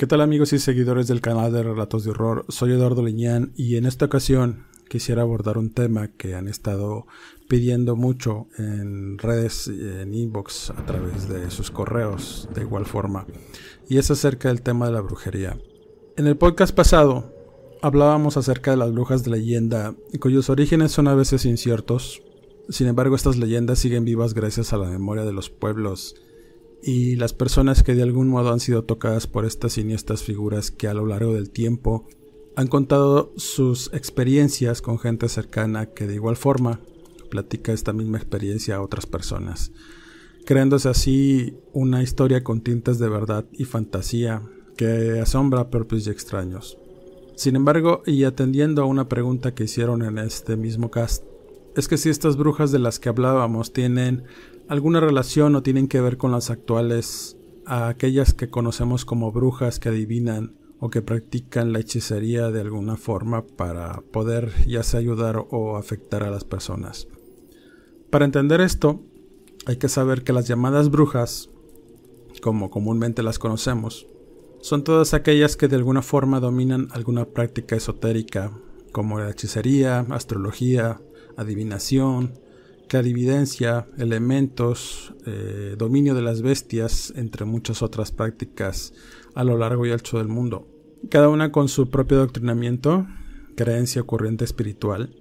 ¿Qué tal amigos y seguidores del canal de Relatos de Horror? Soy Eduardo Leñán y en esta ocasión quisiera abordar un tema que han estado pidiendo mucho en redes, en inbox, a través de sus correos, de igual forma, y es acerca del tema de la brujería. En el podcast pasado hablábamos acerca de las brujas de leyenda, cuyos orígenes son a veces inciertos, sin embargo estas leyendas siguen vivas gracias a la memoria de los pueblos y las personas que de algún modo han sido tocadas por estas siniestras figuras que a lo largo del tiempo han contado sus experiencias con gente cercana que de igual forma platica esta misma experiencia a otras personas, creándose así una historia con tintas de verdad y fantasía que asombra a propios y extraños. Sin embargo, y atendiendo a una pregunta que hicieron en este mismo cast, es que si estas brujas de las que hablábamos tienen alguna relación o tienen que ver con las actuales, a aquellas que conocemos como brujas que adivinan o que practican la hechicería de alguna forma para poder ya sea ayudar o afectar a las personas. Para entender esto, hay que saber que las llamadas brujas, como comúnmente las conocemos, son todas aquellas que de alguna forma dominan alguna práctica esotérica, como la hechicería, astrología, adivinación, clarividencia, elementos, eh, dominio de las bestias, entre muchas otras prácticas a lo largo y ancho del mundo. Cada una con su propio adoctrinamiento, creencia o corriente espiritual.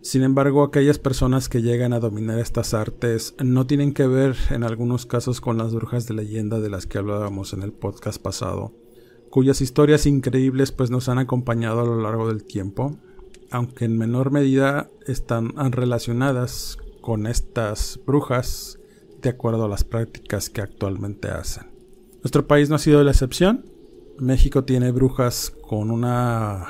Sin embargo, aquellas personas que llegan a dominar estas artes no tienen que ver en algunos casos con las brujas de leyenda de las que hablábamos en el podcast pasado, cuyas historias increíbles pues nos han acompañado a lo largo del tiempo, aunque en menor medida están relacionadas con estas brujas de acuerdo a las prácticas que actualmente hacen. Nuestro país no ha sido la excepción. México tiene brujas con una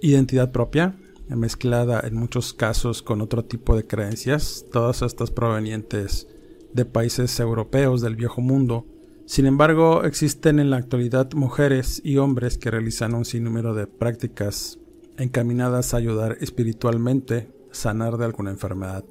identidad propia, mezclada en muchos casos con otro tipo de creencias, todas estas provenientes de países europeos del viejo mundo. Sin embargo, existen en la actualidad mujeres y hombres que realizan un sinnúmero de prácticas encaminadas a ayudar espiritualmente, sanar de alguna enfermedad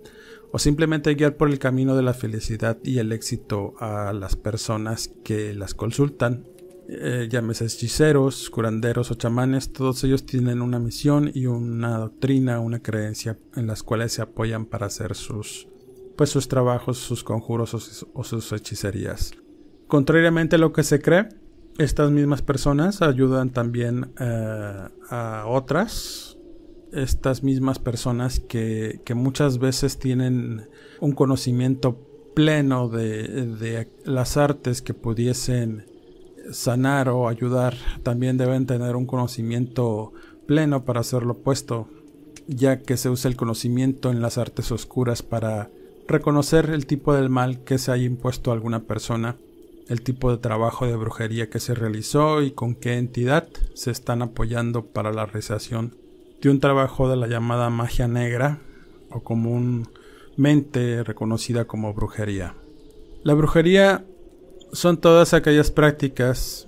o simplemente guiar por el camino de la felicidad y el éxito a las personas que las consultan. Eh, llámese hechiceros, curanderos o chamanes, todos ellos tienen una misión y una doctrina, una creencia en las cuales se apoyan para hacer sus, pues sus trabajos, sus conjuros o sus, hechicerías. Contrariamente a lo que se cree, estas mismas personas ayudan también eh, a otras estas mismas personas que, muchas veces tienen un conocimiento pleno de, las artes que pudiesen sanar o ayudar, también deben tener un conocimiento pleno para hacer lo opuesto, ya que se usa el conocimiento en las artes oscuras para reconocer el tipo del mal que se haya impuesto a alguna persona, el tipo de trabajo de brujería que se realizó y con qué entidad se están apoyando para la realización de un trabajo de la llamada magia negra o comúnmente reconocida como brujería. La brujería son todas aquellas prácticas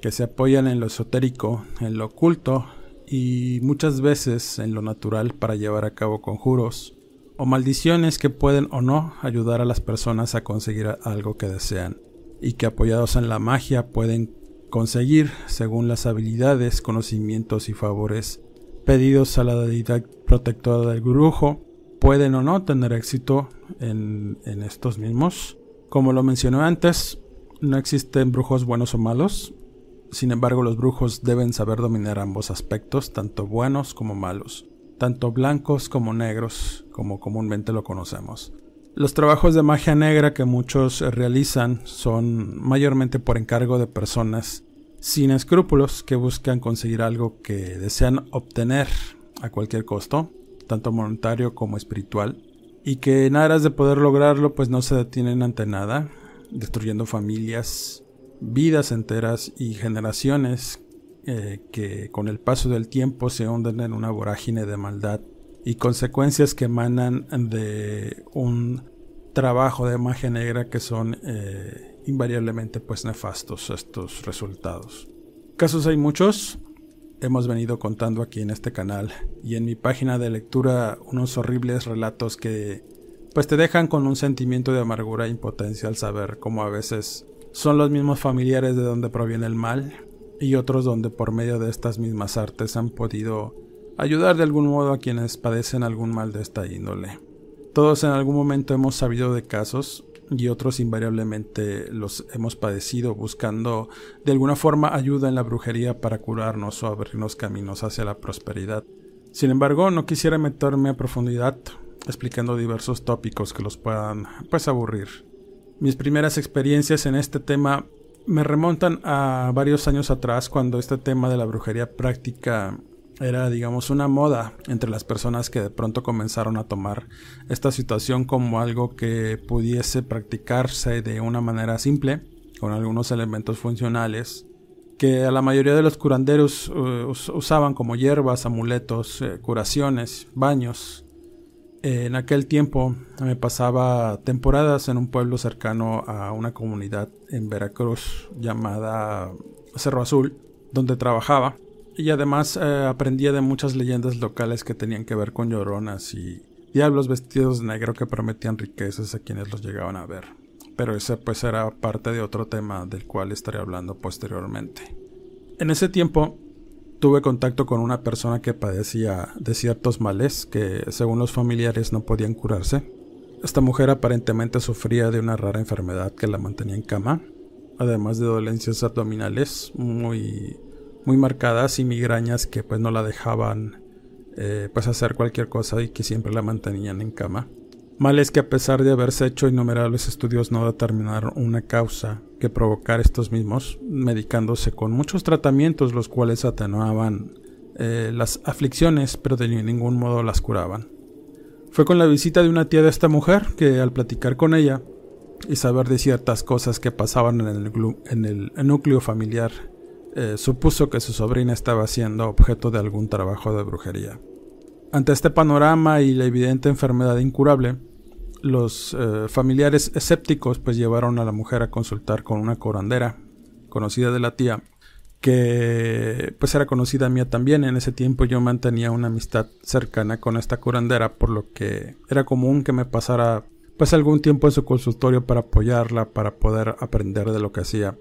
que se apoyan en lo esotérico, en lo oculto y muchas veces en lo natural para llevar a cabo conjuros o maldiciones que pueden o no ayudar a las personas a conseguir algo que desean y que apoyados en la magia pueden conseguir según las habilidades, conocimientos y favores pedidos a la deidad protectora del brujo pueden o no tener éxito en, estos mismos. Como lo mencioné antes, no existen brujos buenos o malos. Sin embargo, los brujos deben saber dominar ambos aspectos, tanto buenos como malos, tanto blancos como negros, como comúnmente lo conocemos. Los trabajos de magia negra que muchos realizan son mayormente por encargo de personas sin escrúpulos que buscan conseguir algo que desean obtener a cualquier costo, tanto monetario como espiritual, y que en aras de poder lograrlo pues no se detienen ante nada, destruyendo familias, vidas enteras y generaciones eh, que con el paso del tiempo se hunden en una vorágine de maldad y consecuencias que emanan de un trabajo de magia negra que son eh, invariablemente pues nefastos estos resultados. Casos hay muchos, hemos venido contando aquí en este canal y en mi página de lectura unos horribles relatos que pues te dejan con un sentimiento de amargura e impotencia al saber cómo a veces son los mismos familiares de donde proviene el mal y otros donde por medio de estas mismas artes han podido ayudar de algún modo a quienes padecen algún mal de esta índole. Todos en algún momento hemos sabido de casos y otros invariablemente los hemos padecido buscando de alguna forma ayuda en la brujería para curarnos o abrirnos caminos hacia la prosperidad. Sin embargo, no quisiera meterme a profundidad explicando diversos tópicos que los puedan pues aburrir. Mis primeras experiencias en este tema me remontan a varios años atrás cuando este tema de la brujería práctica era, digamos, una moda entre las personas que de pronto comenzaron a tomar esta situación como algo que pudiese practicarse de una manera simple, con algunos elementos funcionales, que a la mayoría de los curanderos uh, usaban como hierbas, amuletos, eh, curaciones, baños. en aquel tiempo me pasaba temporadas en un pueblo cercano a una comunidad en Veracruz llamada Cerro Azul, donde trabajaba y además eh, aprendía de muchas leyendas locales que tenían que ver con lloronas y diablos vestidos de negro que prometían riquezas a quienes los llegaban a ver. Pero ese pues era parte de otro tema del cual estaré hablando posteriormente. En ese tiempo tuve contacto con una persona que padecía de ciertos males que según los familiares no podían curarse. Esta mujer aparentemente sufría de una rara enfermedad que la mantenía en cama, además de dolencias abdominales muy muy marcadas y migrañas que pues no la dejaban eh, pues hacer cualquier cosa y que siempre la mantenían en cama. Males que a pesar de haberse hecho innumerables estudios no determinaron una causa que provocar estos mismos, medicándose con muchos tratamientos los cuales atenuaban eh, las aflicciones pero de ningún modo las curaban. Fue con la visita de una tía de esta mujer que al platicar con ella y saber de ciertas cosas que pasaban en el, en el núcleo familiar eh, supuso que su sobrina estaba siendo objeto de algún trabajo de brujería. Ante este panorama y la evidente enfermedad incurable, los eh, familiares escépticos pues llevaron a la mujer a consultar con una curandera conocida de la tía que pues era conocida mía también en ese tiempo yo mantenía una amistad cercana con esta curandera por lo que era común que me pasara pues algún tiempo en su consultorio para apoyarla para poder aprender de lo que hacía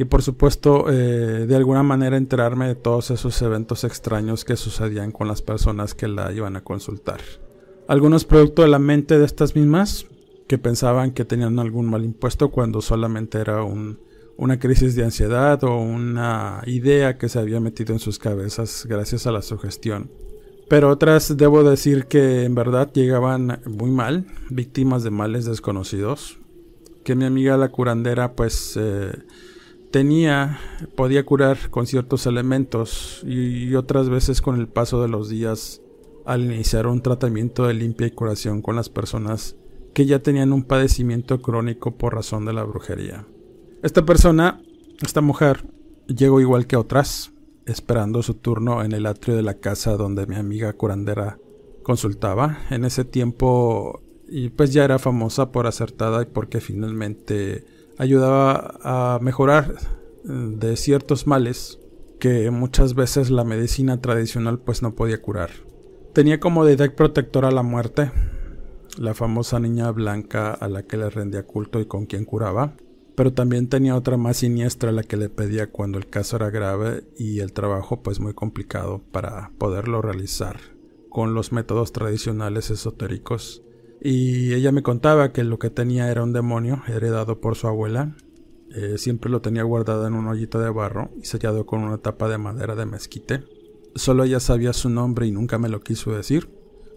y por supuesto eh, de alguna manera enterarme de todos esos eventos extraños que sucedían con las personas que la iban a consultar. Algunos producto de la mente de estas mismas que pensaban que tenían algún mal impuesto cuando solamente era una crisis de ansiedad o una idea que se había metido en sus cabezas gracias a la sugestión. Pero otras debo decir que en verdad llegaban muy mal, víctimas de males desconocidos, que mi amiga la curandera pues eh, tenía, podía curar con ciertos elementos y, otras veces con el paso de los días al iniciar un tratamiento de limpia y curación con las personas que ya tenían un padecimiento crónico por razón de la brujería. Esta persona, esta mujer, llegó igual que otras, esperando su turno en el atrio de la casa donde mi amiga curandera consultaba. En ese tiempo, y pues ya era famosa por acertada y porque finalmente ayudaba a mejorar eh, de ciertos males que muchas veces la medicina tradicional pues no podía curar. Tenía como deidad protectora la muerte, la famosa niña blanca a la que le rendía culto y con quien curaba, pero también tenía otra más siniestra a la que le pedía cuando el caso era grave y el trabajo pues muy complicado para poderlo realizar con los métodos tradicionales esotéricos y ella me contaba que lo que tenía era un demonio heredado por su abuela. Eh, siempre lo tenía guardado en un hoyito de barro y sellado con una tapa de madera de mezquite. Solo ella sabía su nombre y nunca me lo quiso decir.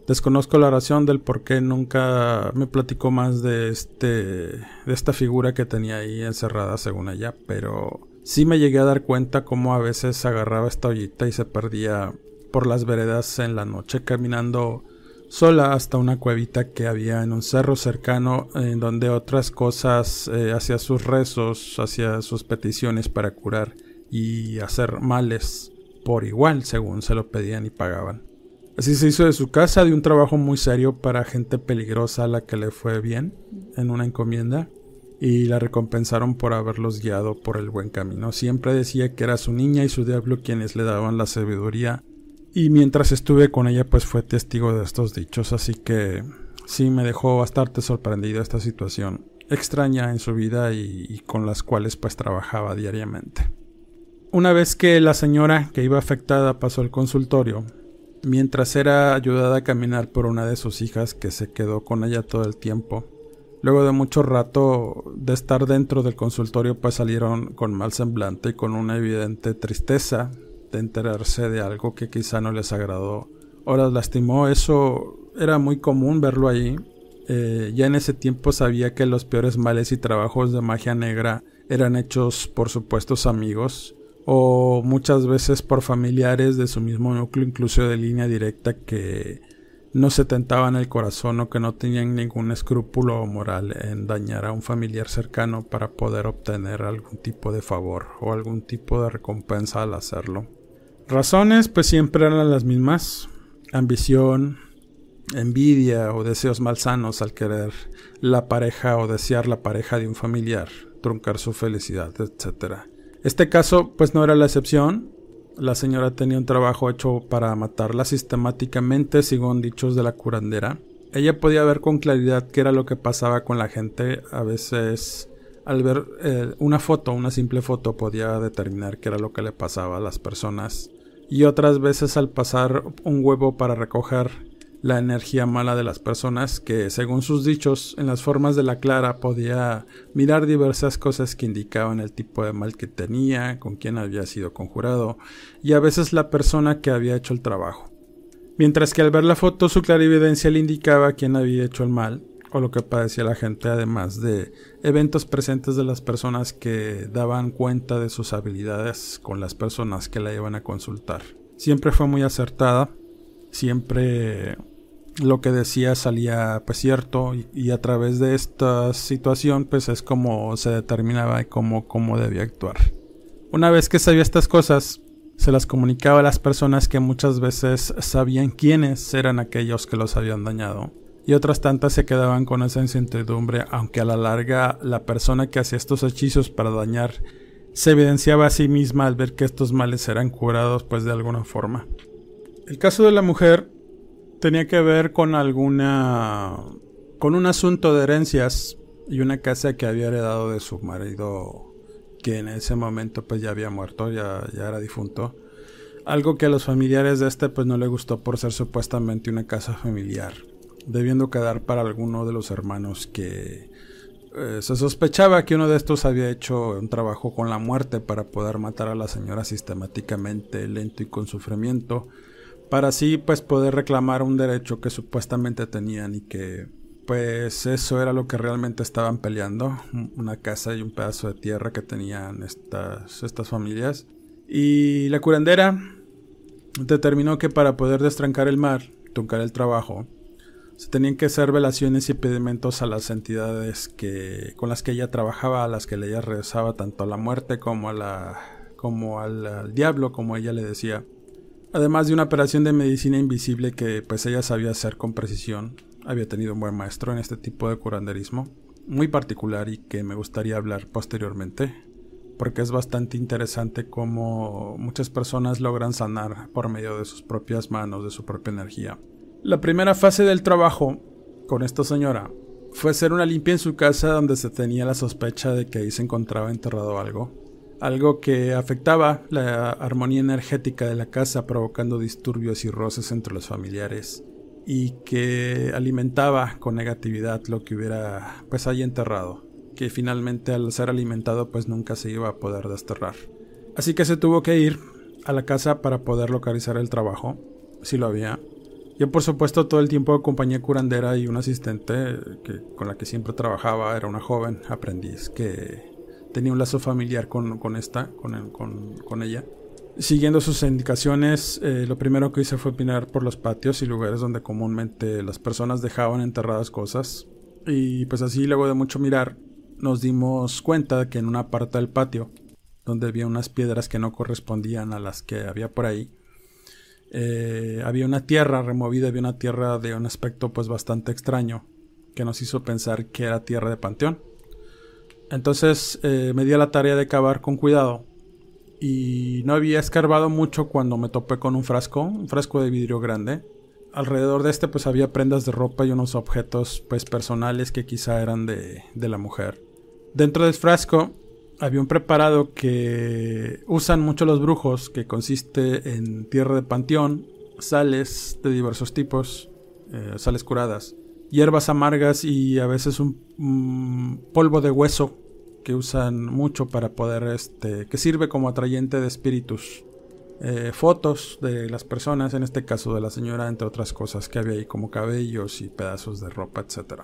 Desconozco la razón del por qué nunca me platicó más de este de esta figura que tenía ahí encerrada según ella, pero sí me llegué a dar cuenta cómo a veces agarraba esta ollita y se perdía por las veredas en la noche caminando sola hasta una cuevita que había en un cerro cercano en donde otras cosas eh, hacía sus rezos, hacía sus peticiones para curar y hacer males por igual según se lo pedían y pagaban. Así se hizo de su casa, de un trabajo muy serio para gente peligrosa a la que le fue bien en una encomienda y la recompensaron por haberlos guiado por el buen camino. Siempre decía que era su niña y su diablo quienes le daban la sabiduría y mientras estuve con ella pues fue testigo de estos dichos, así que sí me dejó bastante sorprendido esta situación extraña en su vida y, con las cuales pues trabajaba diariamente. Una vez que la señora que iba afectada pasó al consultorio, mientras era ayudada a caminar por una de sus hijas que se quedó con ella todo el tiempo, luego de mucho rato de estar dentro del consultorio pues salieron con mal semblante y con una evidente tristeza enterarse de algo que quizá no les agradó o las lastimó. Eso era muy común verlo ahí. Eh, ya en ese tiempo sabía que los peores males y trabajos de magia negra eran hechos por supuestos amigos o muchas veces por familiares de su mismo núcleo, incluso de línea directa, que no se tentaban el corazón o que no tenían ningún escrúpulo moral en dañar a un familiar cercano para poder obtener algún tipo de favor o algún tipo de recompensa al hacerlo. Razones pues siempre eran las mismas, ambición, envidia o deseos malsanos al querer la pareja o desear la pareja de un familiar, truncar su felicidad, etc. Este caso pues no era la excepción. La señora tenía un trabajo hecho para matarla sistemáticamente según dichos de la curandera. Ella podía ver con claridad qué era lo que pasaba con la gente. A veces al ver eh, una foto, una simple foto, podía determinar qué era lo que le pasaba a las personas. Y otras veces al pasar un huevo para recoger la energía mala de las personas que, según sus dichos, en las formas de la clara podía mirar diversas cosas que indicaban el tipo de mal que tenía, con quién había sido conjurado y a veces la persona que había hecho el trabajo. Mientras que al ver la foto su clarividencia le indicaba quién había hecho el mal o lo que padecía la gente, además de eventos presentes de las personas que daban cuenta de sus habilidades con las personas que la iban a consultar. Siempre fue muy acertada, siempre lo que decía salía pues cierto y, a través de esta situación pues es como se determinaba cómo, cómo debía actuar. Una vez que sabía estas cosas, se las comunicaba a las personas que muchas veces sabían quiénes eran aquellos que los habían dañado. Y otras tantas se quedaban con esa incertidumbre, aunque a la larga la persona que hacía estos hechizos para dañar se evidenciaba a sí misma al ver que estos males eran curados pues de alguna forma. El caso de la mujer tenía que ver con alguna con un asunto de herencias y una casa que había heredado de su marido que en ese momento pues ya había muerto, ya, ya era difunto. Algo que a los familiares de este pues no le gustó por ser supuestamente una casa familiar, debiendo quedar para alguno de los hermanos que eh, se sospechaba que uno de estos había hecho un trabajo con la muerte para poder matar a la señora sistemáticamente, lento y con sufrimiento para así pues poder reclamar un derecho que supuestamente tenían y que pues eso era lo que realmente estaban peleando, una casa y un pedazo de tierra que tenían estas, estas familias. Y la curandera determinó que para poder destrancar el mar, truncar el trabajo, se tenían que hacer velaciones y pedimentos a las entidades que, con las que ella trabajaba, a las que ella rezaba tanto a la muerte como, a la, como al diablo, como ella le decía. Además de una operación de medicina invisible que pues ella sabía hacer con precisión, había tenido un buen maestro en este tipo de curanderismo, muy particular y que me gustaría hablar posteriormente, porque es bastante interesante cómo muchas personas logran sanar por medio de sus propias manos, de su propia energía. La primera fase del trabajo con esta señora fue hacer una limpia en su casa donde se tenía la sospecha de que ahí se encontraba enterrado algo algo que afectaba la armonía energética de la casa provocando disturbios y roces entre los familiares y que alimentaba con negatividad lo que hubiera pues ahí enterrado, que finalmente al ser alimentado pues nunca se iba a poder desterrar. Así que se tuvo que ir a la casa para poder localizar el trabajo, si lo había. Yo por supuesto todo el tiempo acompañé curandera y un asistente que, con la que siempre trabajaba, era una joven aprendiz que tenía un lazo familiar con, con esta, con, con, con, ella. Siguiendo sus indicaciones, eh, lo primero que hice fue mirar por los patios y lugares donde comúnmente las personas dejaban enterradas cosas. Y pues así, luego de mucho mirar, nos dimos cuenta que en una parte del patio, donde había unas piedras que no correspondían a las que había por ahí, eh, había una tierra removida, había una tierra de un aspecto pues bastante extraño, que nos hizo pensar que era tierra de panteón. Entonces eh, me di a la tarea de cavar con cuidado y no había escarbado mucho cuando me topé con un frasco, un frasco de vidrio grande. Alrededor de este pues había prendas de ropa y unos objetos pues personales que quizá eran de, de la mujer. Dentro del frasco había un preparado que usan mucho los brujos que consiste en tierra de panteón, sales de diversos tipos, eh, sales curadas, hierbas amargas y a veces un polvo de hueso que usan mucho para poder, este, que sirve como atrayente de espíritus. Eh, fotos de las personas, en este caso de la señora, entre otras cosas que había ahí como cabellos y pedazos de ropa, etc.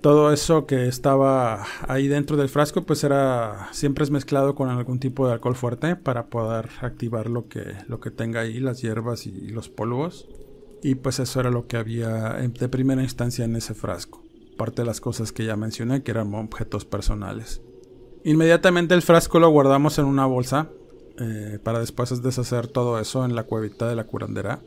Todo eso que estaba ahí dentro del frasco, pues era siempre es mezclado con algún tipo de alcohol fuerte para poder activar lo que, lo que tenga ahí, las hierbas y los polvos. Y pues eso era lo que había de primera instancia en ese frasco. Parte de las cosas que ya mencioné, que eran objetos personales. Inmediatamente el frasco lo guardamos en una bolsa eh, para después deshacer todo eso en la cuevita de la curandera.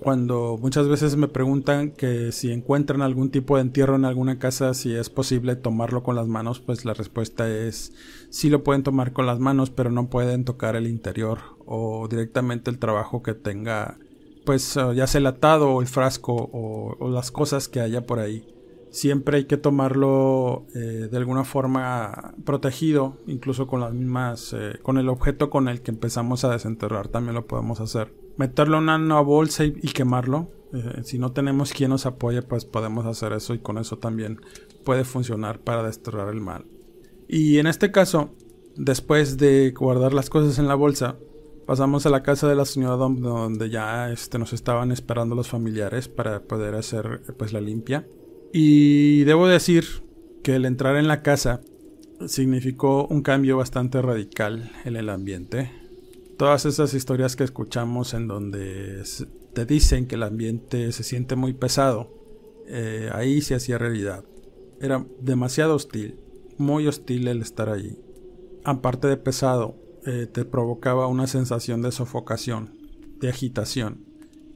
Cuando muchas veces me preguntan que si encuentran algún tipo de entierro en alguna casa, si es posible tomarlo con las manos, pues la respuesta es sí lo pueden tomar con las manos, pero no pueden tocar el interior o directamente el trabajo que tenga pues ah, ya sea el atado o el frasco o, las cosas que haya por ahí. Siempre hay que tomarlo eh, de alguna forma protegido, incluso con las mismas, eh, con el objeto con el que empezamos a desenterrar también lo podemos hacer. Meterlo en una bolsa y, quemarlo. Eh, si no tenemos quien nos apoye, pues podemos hacer eso y con eso también puede funcionar para desterrar el mal. Y en este caso, después de guardar las cosas en la bolsa, Pasamos a la casa de la señora donde ya este, nos estaban esperando los familiares para poder hacer pues la limpia. Y debo decir que el entrar en la casa significó un cambio bastante radical en el ambiente. Todas esas historias que escuchamos en donde te dicen que el ambiente se siente muy pesado, eh, ahí se hacía realidad. Era demasiado hostil, muy hostil el estar allí. Aparte de pesado, eh, te provocaba una sensación de sofocación, de agitación.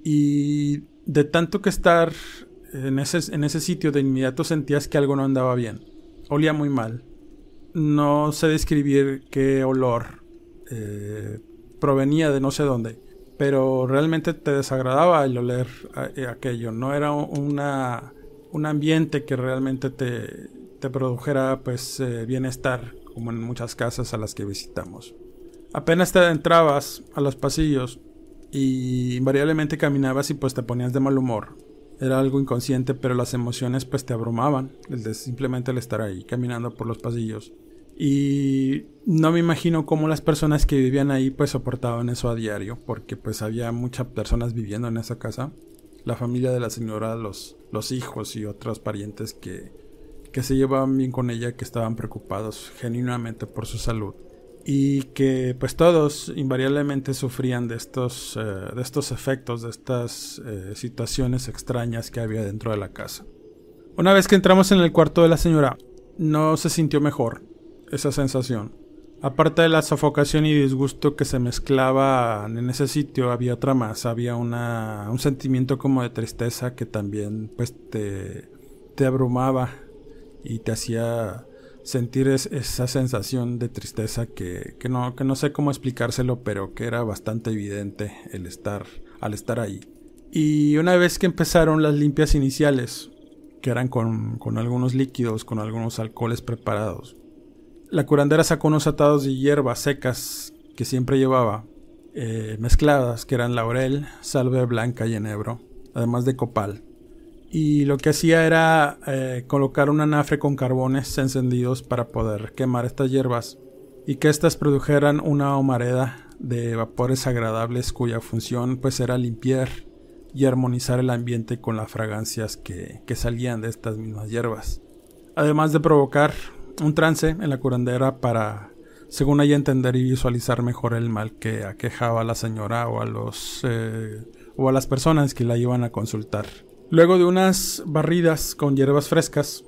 Y de tanto que estar en ese, en ese sitio, de inmediato sentías que algo no andaba bien. Olía muy mal. No sé describir qué olor eh, provenía de no sé dónde, pero realmente te desagradaba el oler eh, aquello. No era una, un ambiente que realmente te, produjera pues bienestar, como en muchas casas a las que visitamos. Apenas te entrabas a los pasillos y invariablemente caminabas y pues te ponías de mal humor. Era algo inconsciente, pero las emociones pues te abrumaban, el simplemente el estar ahí caminando por los pasillos. Y no me imagino cómo las personas que vivían ahí pues soportaban eso a diario, porque pues había muchas personas viviendo en esa casa. La familia de la señora, los, los hijos y otros parientes que, que se llevaban bien con ella, que estaban preocupados genuinamente por su salud y que pues todos invariablemente sufrían de estos, eh, de estos efectos, de estas eh, situaciones extrañas que había dentro de la casa. Una vez que entramos en el cuarto de la señora, no se sintió mejor esa sensación. Aparte de la sofocación y disgusto que se mezclaban en ese sitio, había otra más, había una, un sentimiento como de tristeza que también pues te, te abrumaba y te hacía sentir esa sensación de tristeza que, que, no, que no sé cómo explicárselo, pero que era bastante evidente el estar, al estar ahí. Y una vez que empezaron las limpias iniciales, que eran con, con algunos líquidos, con algunos alcoholes preparados, la curandera sacó unos atados de hierbas secas que siempre llevaba, eh, mezcladas, que eran laurel, salve blanca y enebro, además de copal y lo que hacía era eh, colocar un anafre con carbones encendidos para poder quemar estas hierbas y que éstas produjeran una humareda de vapores agradables cuya función pues era limpiar y armonizar el ambiente con las fragancias que, que salían de estas mismas hierbas. Además de provocar un trance en la curandera para, según ella, entender y visualizar mejor el mal que aquejaba a la señora o a los eh, o a las personas que la iban a consultar. Luego de unas barridas con hierbas frescas,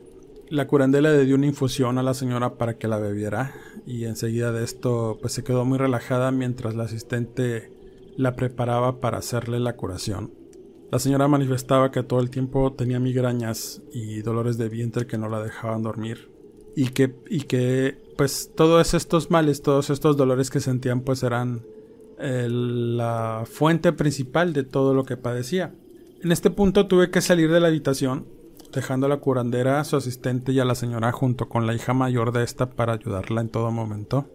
la curandela le dio una infusión a la señora para que la bebiera y enseguida de esto pues se quedó muy relajada mientras la asistente la preparaba para hacerle la curación. La señora manifestaba que todo el tiempo tenía migrañas y dolores de vientre que no la dejaban dormir y que, y que pues todos estos males, todos estos dolores que sentían pues eran eh, la fuente principal de todo lo que padecía. En este punto tuve que salir de la habitación, dejando a la curandera, a su asistente y a la señora junto con la hija mayor de esta para ayudarla en todo momento.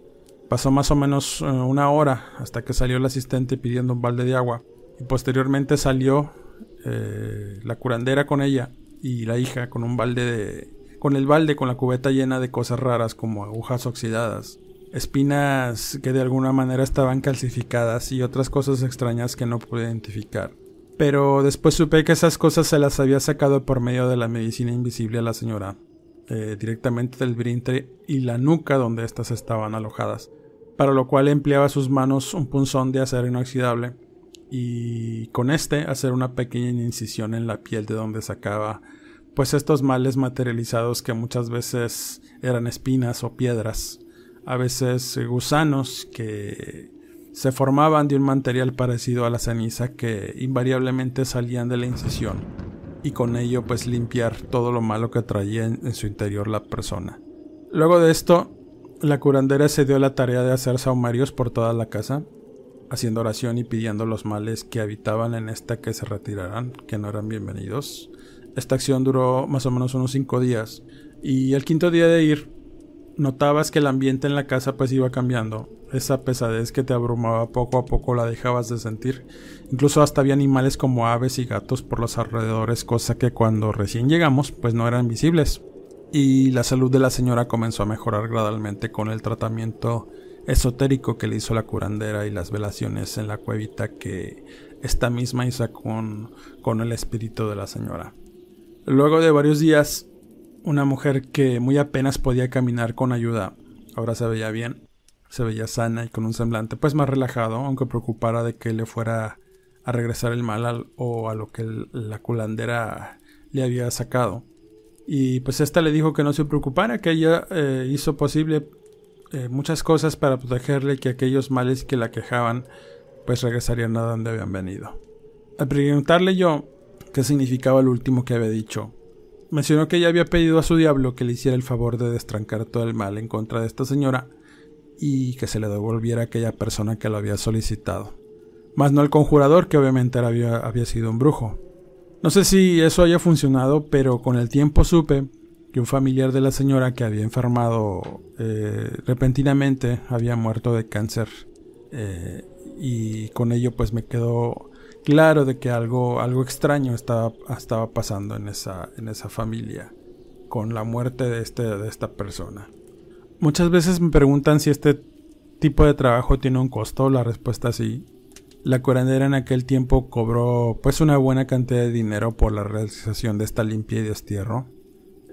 Pasó más o menos eh, una hora hasta que salió el asistente pidiendo un balde de agua y posteriormente salió eh, la curandera con ella y la hija con un balde de con el balde con la cubeta llena de cosas raras como agujas oxidadas, espinas que de alguna manera estaban calcificadas y otras cosas extrañas que no pude identificar. Pero después supe que esas cosas se las había sacado por medio de la medicina invisible a la señora, eh, directamente del vientre y la nuca donde éstas estaban alojadas, para lo cual empleaba sus manos un punzón de acero inoxidable y con este hacer una pequeña incisión en la piel de donde sacaba pues estos males materializados que muchas veces eran espinas o piedras, a veces gusanos que se formaban de un material parecido a la ceniza que invariablemente salían de la incisión y con ello pues limpiar todo lo malo que traía en, su interior la persona. Luego de esto, la curandera se dio la tarea de hacer saumarios por toda la casa, haciendo oración y pidiendo los males que habitaban en esta que se retiraran, que no eran bienvenidos. Esta acción duró más o menos unos cinco días y el quinto día de ir notabas que el ambiente en la casa pues iba cambiando esa pesadez que te abrumaba poco a poco la dejabas de sentir. Incluso hasta había animales como aves y gatos por los alrededores, cosa que cuando recién llegamos pues no eran visibles. Y la salud de la señora comenzó a mejorar gradualmente con el tratamiento esotérico que le hizo la curandera y las velaciones en la cuevita que esta misma hizo con, con el espíritu de la señora. Luego de varios días, una mujer que muy apenas podía caminar con ayuda, ahora se veía bien, se veía sana y con un semblante pues más relajado, aunque preocupara de que le fuera a regresar el mal o a lo que la culandera le había sacado. Y pues esta le dijo que no se preocupara, que ella eh, hizo posible eh, muchas cosas para protegerle y que aquellos males que la quejaban pues regresarían a donde habían venido. Al preguntarle yo qué significaba lo último que había dicho, mencionó que ella había pedido a su diablo que le hiciera el favor de destrancar todo el mal en contra de esta señora y que se le devolviera a aquella persona que lo había solicitado. Más no el conjurador, que obviamente había, había sido un brujo. No sé si eso haya funcionado, pero con el tiempo supe que un familiar de la señora que había enfermado eh, repentinamente había muerto de cáncer eh, y con ello pues me quedó claro de que algo, algo extraño estaba, estaba pasando en esa, en esa familia con la muerte de, este, de esta persona. Muchas veces me preguntan si este tipo de trabajo tiene un costo. La respuesta es sí. La curandera en aquel tiempo cobró pues una buena cantidad de dinero por la realización de esta limpia y destierro.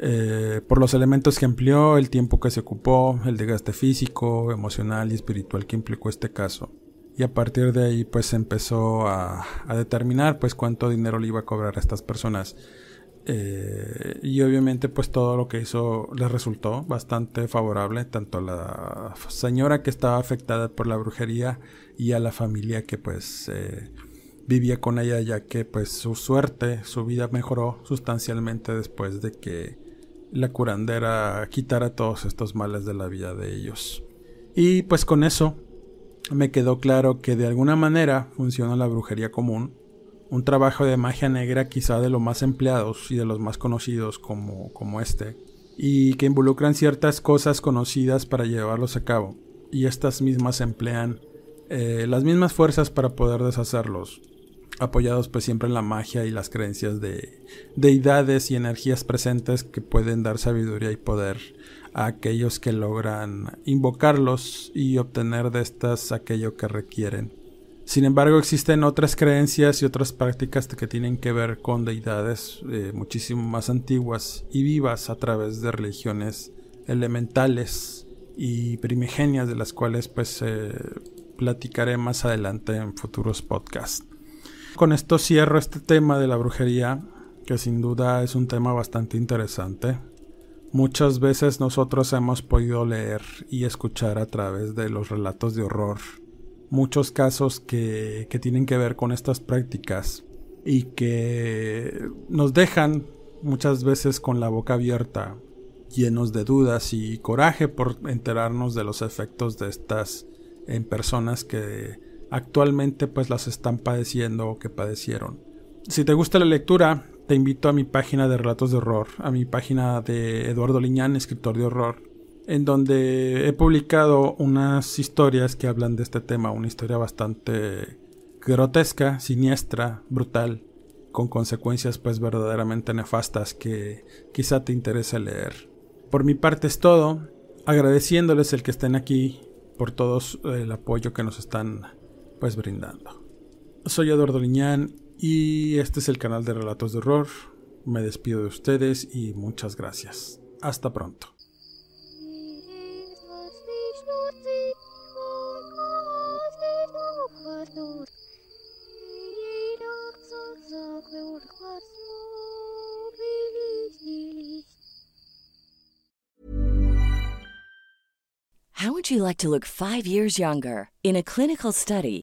Eh, por los elementos que empleó, el tiempo que se ocupó, el desgaste físico, emocional y espiritual que implicó este caso. Y a partir de ahí pues empezó a, determinar pues cuánto dinero le iba a cobrar a estas personas. Eh, y obviamente pues todo lo que hizo le resultó bastante favorable tanto a la señora que estaba afectada por la brujería y a la familia que pues eh, vivía con ella ya que pues su suerte, su vida mejoró sustancialmente después de que la curandera quitara todos estos males de la vida de ellos. Y pues con eso me quedó claro que de alguna manera funciona la brujería común, un trabajo de magia negra quizá de los más empleados y de los más conocidos como, como este, y que involucran ciertas cosas conocidas para llevarlos a cabo, y estas mismas emplean eh, las mismas fuerzas para poder deshacerlos, apoyados pues siempre en la magia y las creencias de deidades y energías presentes que pueden dar sabiduría y poder a aquellos que logran invocarlos y obtener de estas aquello que requieren. Sin embargo, existen otras creencias y otras prácticas que tienen que ver con deidades eh, muchísimo más antiguas y vivas a través de religiones elementales y primigenias de las cuales pues eh, platicaré más adelante en futuros podcasts. Con esto cierro este tema de la brujería, que sin duda es un tema bastante interesante. Muchas veces nosotros hemos podido leer y escuchar a través de los relatos de horror muchos casos que, que tienen que ver con estas prácticas y que nos dejan muchas veces con la boca abierta, llenos de dudas y coraje por enterarnos de los efectos de estas en personas que actualmente pues las están padeciendo o que padecieron. Si te gusta la lectura, te invito a mi página de relatos de horror, a mi página de Eduardo Liñán, escritor de horror, en donde he publicado unas historias que hablan de este tema, una historia bastante grotesca, siniestra, brutal, con consecuencias pues verdaderamente nefastas que quizá te interese leer. Por mi parte es todo, agradeciéndoles el que estén aquí por todo el apoyo que nos están pues brindando. Soy Eduardo Liñán y este es el canal de Relatos de Horror. Me despido de ustedes y muchas gracias. Hasta pronto. How would you like to look five years younger? In a clinical study,